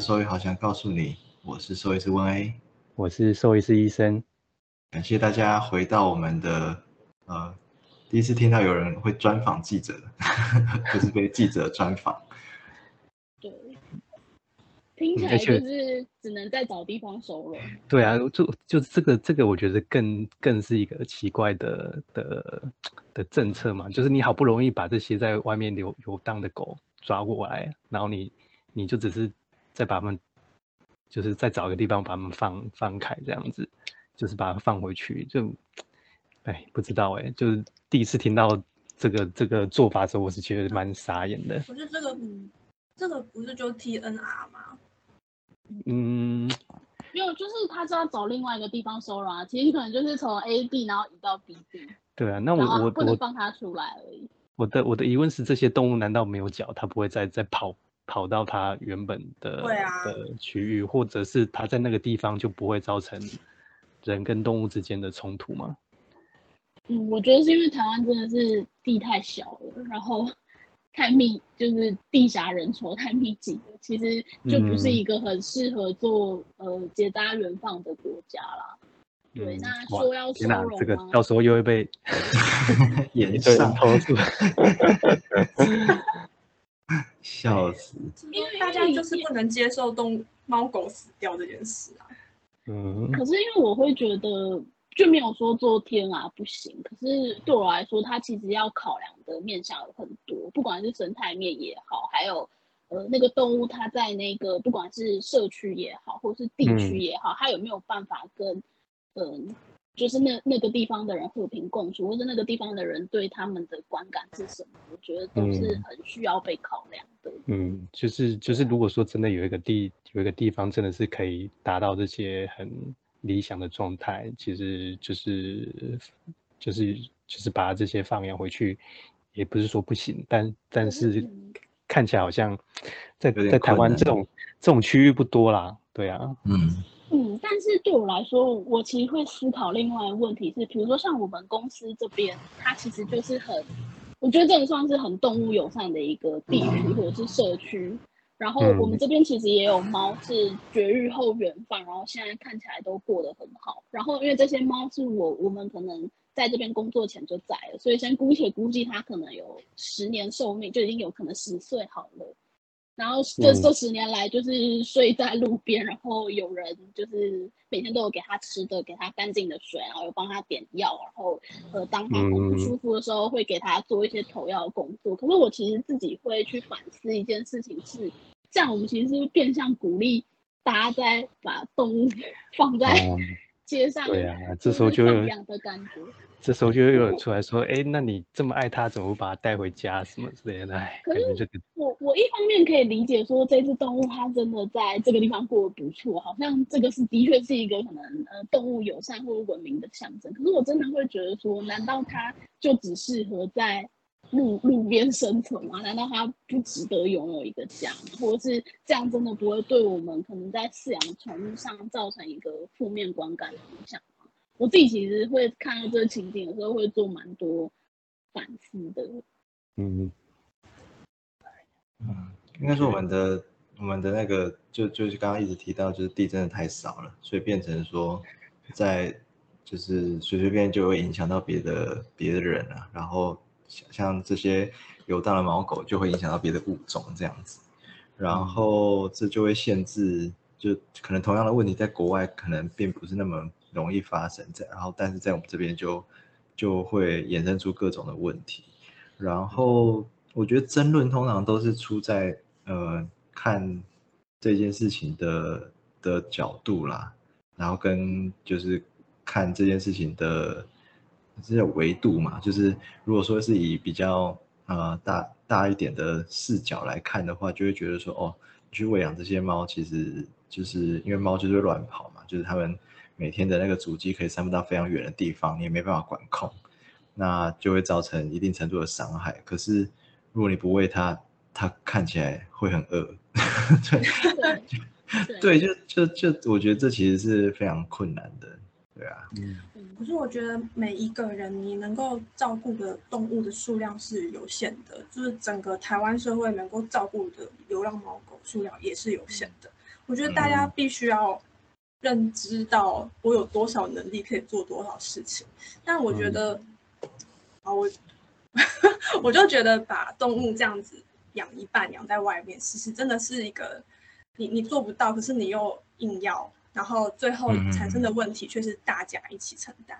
兽医好想告诉你，我是兽医师温 A，我是兽医师医生。感谢大家回到我们的呃，第一次听到有人会专访记者，就是被记者专访。对，听起来就是只能再找地方收了。对啊，就就这个这个，我觉得更更是一个奇怪的的的政策嘛，就是你好不容易把这些在外面游游荡的狗抓过来，然后你你就只是。再把它们，就是再找一个地方把它们放放开，这样子，就是把它放回去。就，哎，不知道哎，就是第一次听到这个这个做法的时候，我是觉得蛮傻眼的。我觉得这个，嗯，这个不是就 T N R 吗？嗯，没有，就是他是要找另外一个地方收容啊。其实可能就是从 A B 然后移到 B 地。对啊，那我我不能放他出来而已。我的我的疑问是，这些动物难道没有脚？它不会再再跑？跑到它原本的啊的区域，或者是它在那个地方就不会造成人跟动物之间的冲突吗？嗯，我觉得是因为台湾真的是地太小了，然后太密，就是地狭人稠太密集了，其实就不是一个很适合做呃结扎原放的国家啦。对，那说要收容这个到时候又会被 延上投诉。笑死！因为大家就是不能接受动猫狗死掉这件事啊。嗯。可是因为我会觉得就没有说做天啊不行，可是对我来说，它其实要考量的面向有很多，不管是生态面也好，还有呃那个动物它在那个不管是社区也好，或是地区也好，它有没有办法跟嗯。就是那那个地方的人和平共处，或者那个地方的人对他们的观感是什么？我觉得都是很需要被考量的。嗯，就是就是，如果说真的有一个地有一个地方真的是可以达到这些很理想的状态，其实就是就是就是把这些放养回去，也不是说不行，但但是看起来好像在在台湾这种这种区域不多啦。对啊，嗯。嗯，但是对我来说，我其实会思考另外一个问题是，比如说像我们公司这边，它其实就是很，我觉得这个算是很动物友善的一个地区或者是社区。然后我们这边其实也有猫是绝育后原放，然后现在看起来都过得很好。然后因为这些猫是我我们可能在这边工作前就宰了，所以先姑且估计它可能有十年寿命，就已经有可能十岁好了。然后这这十年来，就是睡在路边，然后有人就是每天都有给他吃的，给他干净的水，然后有帮他点药，然后呃，当他不舒服的时候，会给他做一些投药的工作。可是我其实自己会去反思一件事情，是这样，我们其实是变相鼓励大家在把动物 放在街上，对啊，这时候就有样的感觉。这时候就有人出来说：“哎，那你这么爱它，怎么不把它带回家什么之类的？”哎，可是我我一方面可以理解说这只动物它真的在这个地方过得不错，好像这个是的确是一个可能呃动物友善或者文明的象征。可是我真的会觉得说，难道它就只适合在路路边生存吗？难道它不值得拥有一个家吗？或者是这样真的不会对我们可能在饲养宠物上造成一个负面观感的影响吗？我自己其实会看到这个情景的时候，会做蛮多反思的。嗯嗯，应该是我们的我们的那个，就就是刚刚一直提到，就是地真的太少了，所以变成说，在就是随随便就会影响到别的别的人啊，然后像像这些游荡的猫狗就会影响到别的物种这样子，然后这就会限制，就可能同样的问题在国外可能并不是那么。容易发生在，然后但是在我们这边就就会衍生出各种的问题，然后我觉得争论通常都是出在呃看这件事情的的角度啦，然后跟就是看这件事情的这些维度嘛，就是如果说是以比较呃大大一点的视角来看的话，就会觉得说哦，你去喂养这些猫，其实就是因为猫就是乱跑嘛，就是它们。每天的那个足迹可以散布到非常远的地方，你也没办法管控，那就会造成一定程度的伤害。可是如果你不喂它，它看起来会很饿，对，对，就就就我觉得这其实是非常困难的，对啊，嗯，嗯可是我觉得每一个人你能够照顾的动物的数量是有限的，就是整个台湾社会能够照顾的流浪猫狗数量也是有限的。我觉得大家嗯必须要认知到我有多少能力可以做多少事情。但我觉得，啊，我 我就觉得把动物这样子养一半养在外面，其实真的是一个你你做不到，可是你又硬要，然后最后嗯产生的问题却是大家一起承担。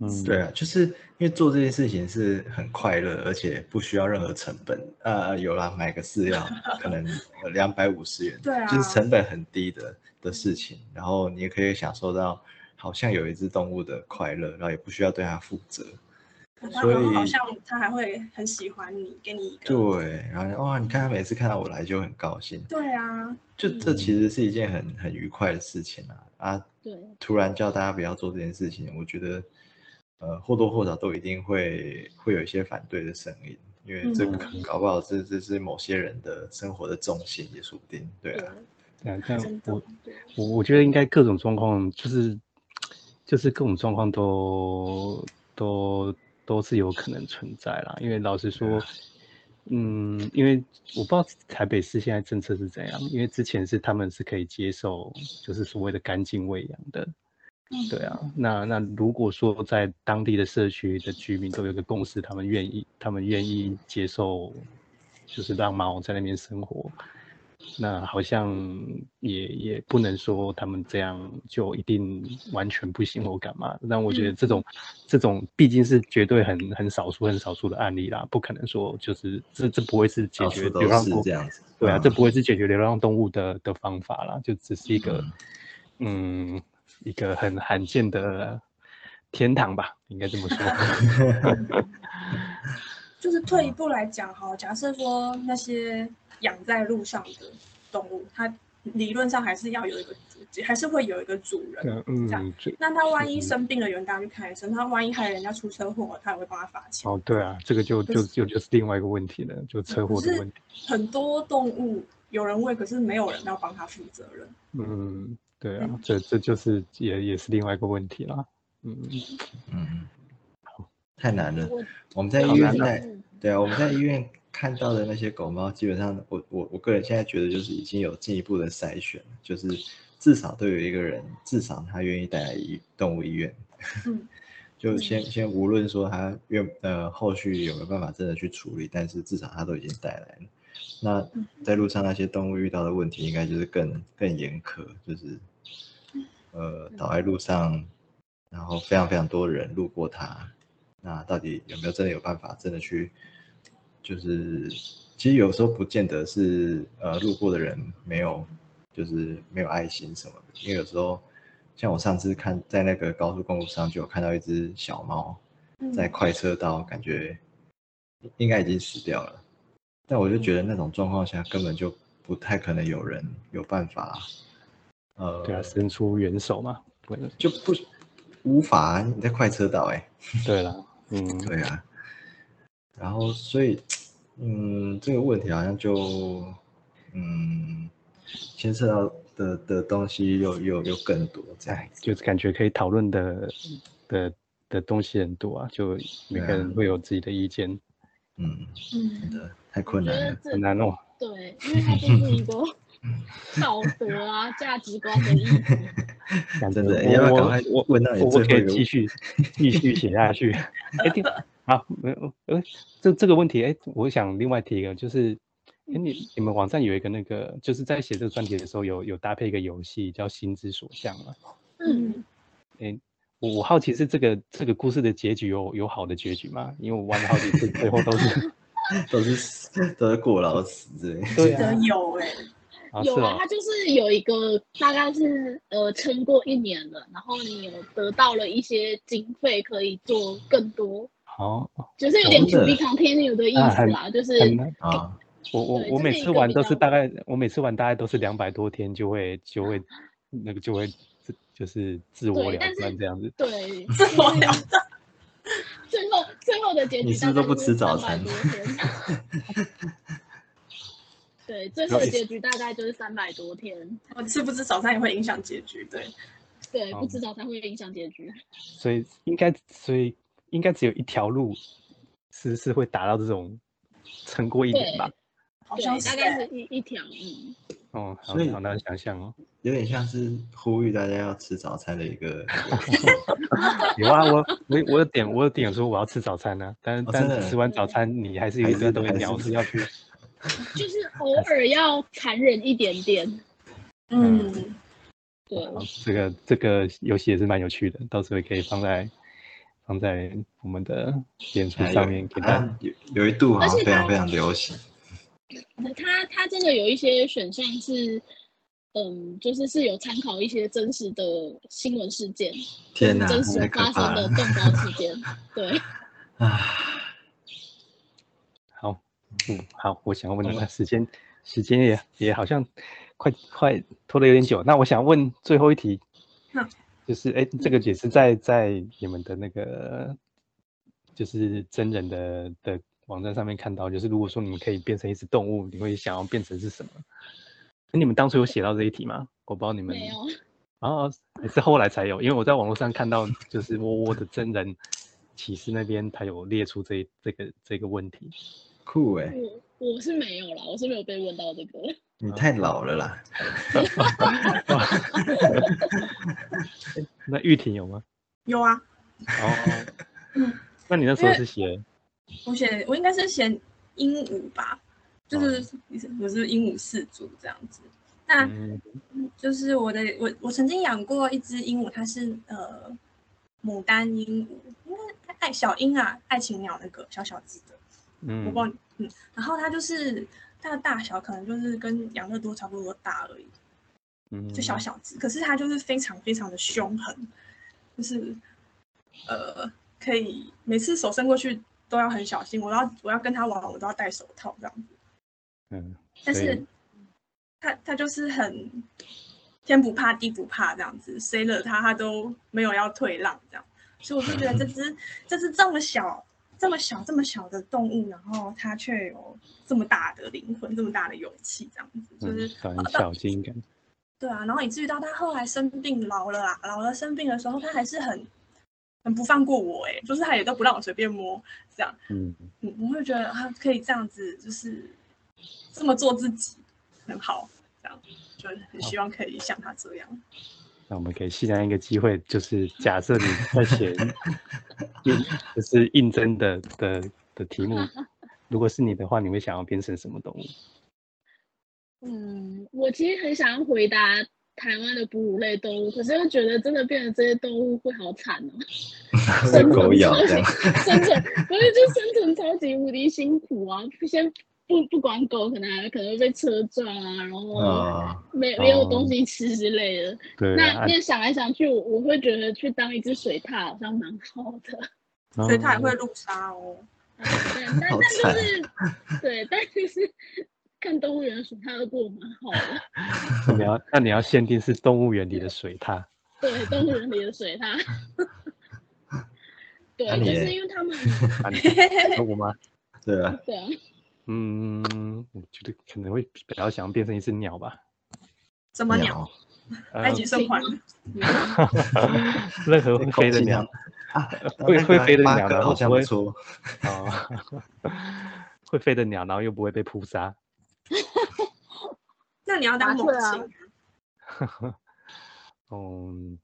嗯，对啊，就是因为做这件事情是很快乐，而且不需要任何成本。呃，有啦，买个饲料 可能两百五十元，对啊就是成本很低的的事情。然后你也可以享受到好像有一只动物的快乐，然后也不需要对它负责。所以好像他还会很喜欢你，给你一个对，然后哇，你看他每次看到我来就很高兴，对啊，就这其实是一件很很愉快的事情啊啊！对，突然叫大家不要做这件事情，我觉得，呃，或多或少都一定会会有一些反对的声音，因为这个嗯搞不好这这是某些人的生活的重心，也说不定。对对啊，，对啊，我，我我觉得应该各种状况，就是就是各种状况都都都是有可能存在啦。因为老实说，嗯，因为我不知道台北市现在政策是怎样，因为之前是他们是可以接受，就是所谓的干净喂养的。嗯对啊，那那如果说在当地的社区的居民都有个共识，他们愿意，他们愿意接受，就是让猫在那边生活，那好像也也不能说他们这样就一定完全不行或干嘛。但我觉得这种、这种毕竟是绝对很很少数很少数的案例啦，不可能说就是这这不会是解决流浪动物这样子。对啊，嗯这不会是解决流浪动物的的方法啦，就只是一个嗯一个很罕见的天堂吧，应该这么说。就是退一步来讲哈，假设说那些养在路上的动物，它理论上还是要有一个主，还是会有一个主人。嗯这样那它万一生病了，有人带他去看医生，他万一害人家出车祸，它也会帮他罚钱。哦对啊，这个就就就就是另外一个问题了，就车祸的问题。很多动物有人喂，可是没有人要帮他负责任。嗯，对啊，这这就是也也是另外一个问题啦。嗯，嗯，太难了。我我们在医院在嗯对啊，我们在医院看到的那些狗猫，基本上我我我个人现在觉得就是已经有进一步的筛选了，就是至少都有一个人，至少他愿意带来医动物医院。嗯，就先先无论说他愿呃后续有没有办法真的去处理，但是至少他都已经带来了。那在路上那些动物遇到的问题，应该就是更更严苛，就是呃倒在路上，然后非常非常多人路过它，那到底有没有真的有办法真的去，就是其实有时候不见得是呃路过的人没有就是没有爱心什么的，因为有时候像我上次看在那个高速公路上就有看到一只小猫嗯在快车道，感觉应该已经死掉了，但我就觉得那种状况下根本就不太可能有人有办法，呃，对啊，伸出援手嘛。对就不无法啊你在快车道哎、对了，嗯，对啊，然后所以，嗯，这个问题好像就，嗯，牵涉到的的东西又又又更多这样哎，就是感觉可以讨论的的的东西很多啊，就每个人会有自己的意见，嗯，嗯真的太困难了。很难弄。对，因为它就是一个 道德啊、价值观的议题。感真的觉我要不要赶快我问到你我我可以继续 继续写下去。哎，第好，没有，呃，这这个问题，哎，我想另外提一个，就是，哎，你你们网站有一个那个，就是在写这个专题的时候，有有搭配一个游戏叫《心之所向》嘛？嗯，哎，我我好奇是这个这个故事的结局有有好的结局吗？因为我玩了好几次，最后都是 都是死都是过劳死之类。对啊，有哎、啊有啊，哦它就是有一个大概是呃撑过一年了，然后你有得到了一些经费，可以做更多，好，就是有点真 to 的 be continue 的意思啦，就是啊，我我我每次玩都是大概，我每次玩大概都是两百多天就会就会那个就会自就是自我了断这样子。对，自我了断。最后最后的结局你是不是都不吃早餐大概就是300多天 对，最后的结局大概就是三百多天。我吃不吃早餐也会影响结局，对。对，不吃早餐会影响结局。所以应该，所以应该只有一条路是是会达到这种成过一点吧？好像大概是一一条，嗯。哦，所以好难想象哦，有点像是呼吁大家要吃早餐的一个。有啊，我我我有点我有点说我要吃早餐呢，但但吃完早餐你还是有一堆东西你要是要去。就是偶尔要残忍一点点。嗯，对。这个这个游戏也是蛮有趣的，到时候也可以放在放在我们的演出上面给大家。有有一度好像非常非常流行。它它真的有一些选项是，嗯，就是是有参考一些真实的新闻事件，天哪，真实发生的动高事件，对。啊，好，嗯，好，我想要问的时间时间也也好像快快拖得有点久，那我想问最后一题，就是哎，这个也是在在你们的那个就是真人的的。网站上面看到，就是如果说你们可以变成一只动物，你会想要变成是什么？那你们当初有写到这一题吗？我不知道你们没有，啊，也是后来才有？因为我在网络上看到，就是窝窝的真人启示那边，他有列出这这个这个问题。酷哎！我我是没有啦，我是没有被问到这个。你太老了啦。那玉婷有吗？有啊。哦。那你那时候是写？我写我应该是写鹦鹉吧，就是我是鹦鹉四族这样子。那就是我的我我曾经养过一只鹦鹉，它是呃牡丹鹦鹉，应该爱小鹰啊，爱情鸟那个小小只的。嗯，我不知道，嗯，然后它就是它的大小可能就是跟养乐多差不多大而已，嗯，就小小只，可是它就是非常非常的凶狠，就是呃可以每次手伸过去。都要很小心，我要我要跟它玩，我都要戴手套这样子。嗯，但是它它就是很天不怕地不怕这样子，谁惹它它都没有要退让这样。所以我就觉得这只 这只这么小这么小这么小的动物，然后它却有这么大的灵魂，这么大的勇气这样子，就是很小心感。对啊，然后以至于到他后来生病老了啊，老了生病的时候，他还是很。很不放过我哎，就是他也都不让我随便摸，这样，嗯嗯，我会觉得他可以这样子，就是这么做自己很好，这样，就很希望可以像他这样。那我们给西南一个机会，就是假设你在写，就是应征的的的题目，如果是你的话，你会想要变成什么动物？嗯，我其实很想要回答。台湾的哺乳类动物，可是又觉得真的变成这些动物会好惨哦，被狗咬生存不是就生存超级无敌辛苦啊！先不不管狗，可能还可能会被车撞啊，然后没没有东西吃之类的。对那那想来想去，我我会觉得去当一只水獭好像蛮好的。水獭也会路杀哦。但但就是 对，但就是。看动物园的水獭都过得蛮好的。你要那你要限定是动物园里的水獭。对，动物园里的水獭。对，就是因为他们。我吗？对啊。对啊。嗯，我觉得可能会比较想变成一只鸟吧。什么鸟？埃及生还。任何会飞的鸟啊，会会飞的鸟，然后不会说。啊。会飞的鸟，然后又不会被扑杀。那你要当猛禽？嗯，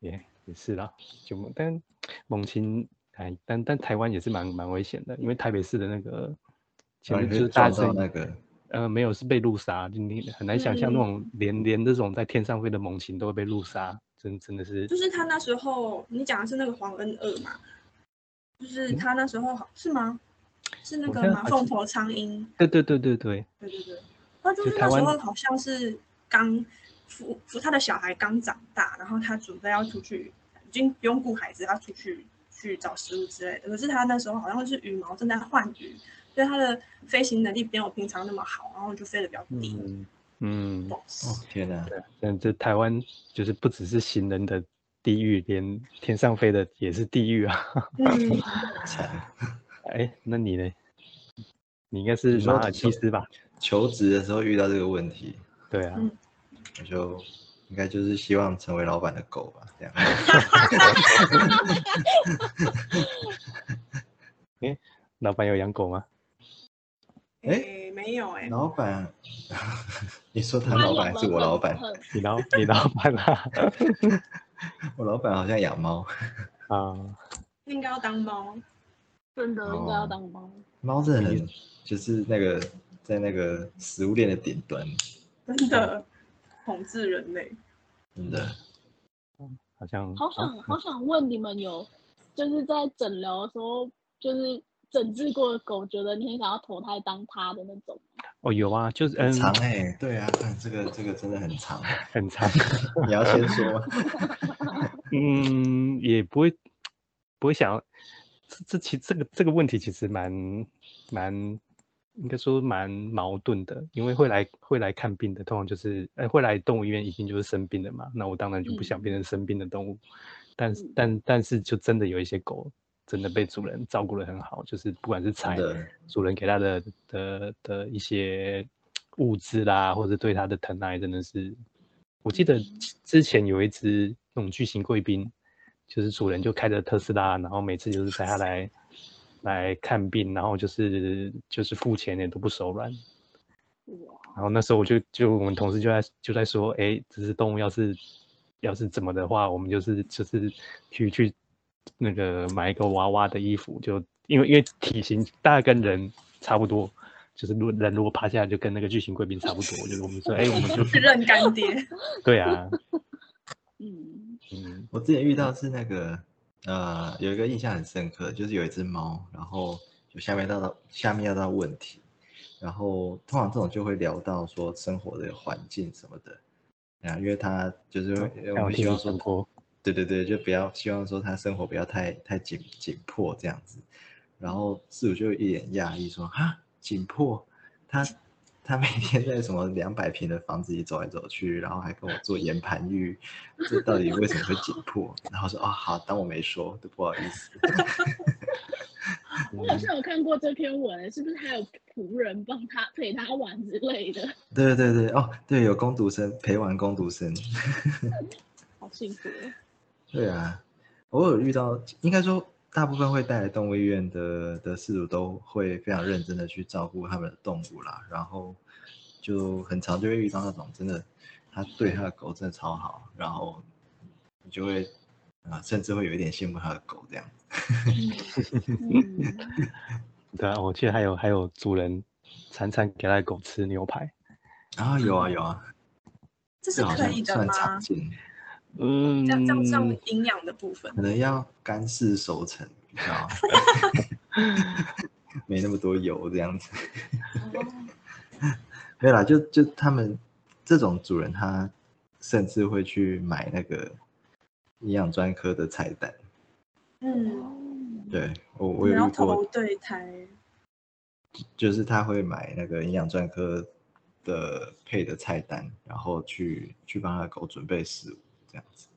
也也是啦，就但猛禽哎，但但台湾也是蛮蛮危险的，因为台北市的那个前面就是大声那个，呃，没有是被路杀，你很难想象那种连连这种在天上飞的猛禽都会被路杀，真真的是。就是他那时候，你讲的是那个黄恩二嘛？就是他那时候是吗？是那个马凤头苍鹰，对对对对对，对对对，他就是那时候好像是刚扶扶他的小孩刚长大，然后他准备要出去，已经不用顾孩子，他出去去找食物之类的。可是他那时候好像是羽毛正在换羽，所以它的飞行能力没有平常那么好，然后就飞得比较低。嗯，哦天哪，对，但这台湾就是不只是行人的地狱，连天上飞的也是地狱啊。惨。哎，那你呢？你应该是马尔济斯吧？求职的时候遇到这个问题，对啊，嗯我就应该就是希望成为老板的狗吧，这样。老板有养狗吗？哎诶，没有哎，老板，你说他他老板还是我老板？你老你老板啊？我老板好像养猫，啊，应该要当猫。真的应该要哦当猫。猫真的很就是那个在那个食物链的顶端，真的统治人类。真的。好像好想好想问你们有，就是在诊疗的时候，就是诊治过的狗，觉得你很想要投胎当它的那种。哦有啊，就是很嗯。长哎、对啊，看这个这个真的很长，很长，你要先说？嗯，也不会不会想要，这这其这个这个问题其实蛮蛮应该说蛮矛盾的，因为会来会来看病的，通常就是哎会来动物医院一定就是生病的嘛，那我当然就不想嗯。变成生病的动物，但是嗯。但但是就真的有一些狗真的被主人照顾的很好，就是不管是财主人给它的的的一些物资啦，或者对它的疼爱，真的是，我记得之前有一只那种巨型贵宾，就是主人就开着特斯拉，然后每次就是带它来来看病，然后就是就是付钱也都不手软。然后那时候我就就我们同事就在就在说，哎，这只动物要是要是怎么的话，我们就是就是去去那个买一个娃娃的衣服，就因为因为体型大概跟人差不多，就是如果人如果趴下来就跟那个巨型贵宾差不多，就是我们说，哎，我们就 认干爹，对啊，嗯，嗯。我之前遇到是那个呃，有一个印象很深刻，就是有一只猫，然后就下面到到下面要到问题，然后通常这种就会聊到说生活的环境什么的，啊，因为他就是会我们希望说对对对，就不要希望说他生活不要太太紧紧迫这样子。然后室主就一脸讶异说：“哈，紧迫？他他每天在什么两百平的房子里走来走去，然后还跟我做岩盘浴，这到底为什么会紧迫？”然后说：“哦，好，当我没说，都不好意思。我好像有看过这篇文，是不是还有仆人帮他陪他玩之类的？” 对对对，哦，对，有工读生陪玩工读生。好幸福哦。对啊，偶尔遇到，应该说大部分会带来动物医院的的饲主都会非常认真的去照顾他们的动物啦，然后就很常就会遇到那种真的，他对他的狗真的超好，然后你就会啊、甚至会有一点羡慕他的狗这样。嗯，对啊，我记得还有还有主人常常给他的狗吃牛排，啊，有啊有啊，这是可以的像算常吗？见，嗯这样这样像营养的部分。可，能要干式熟成比较 没那么多油这样子。没有啦，就就他们这种主人，他甚至会去买那个营养专科的菜单。嗯，对我，我有然后遇过投，对台，就是他会买那个营养专科的配的菜单，然后去去帮他的狗准备食物，这样子。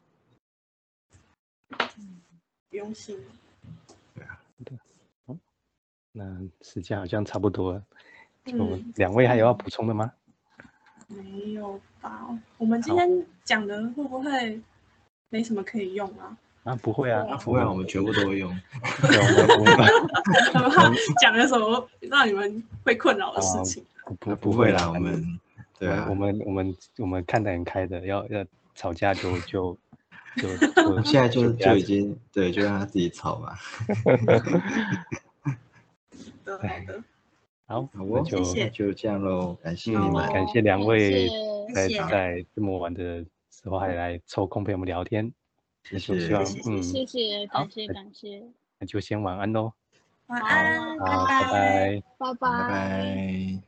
不用心。那时间好像差不多了，两位还有要补充的吗？没有吧？我们今天讲的会不会没什么可以用啊？啊，不会啊，不会啊，我们全部都会用。讲了什么让你们会困扰的事情。不不会啦，啦，我们对啊，我们我们我们看得很开的，要要吵架就 就就就我们现在就就已经对，就让他自己吵吧。好的，好那就就这样喽，感谢你嗯们。感谢两位在在这么晚的时候还来抽空陪我们聊天，谢谢谢嗯，谢感谢感谢，那就先晚安喽，晚安，好好，拜拜。拜拜拜。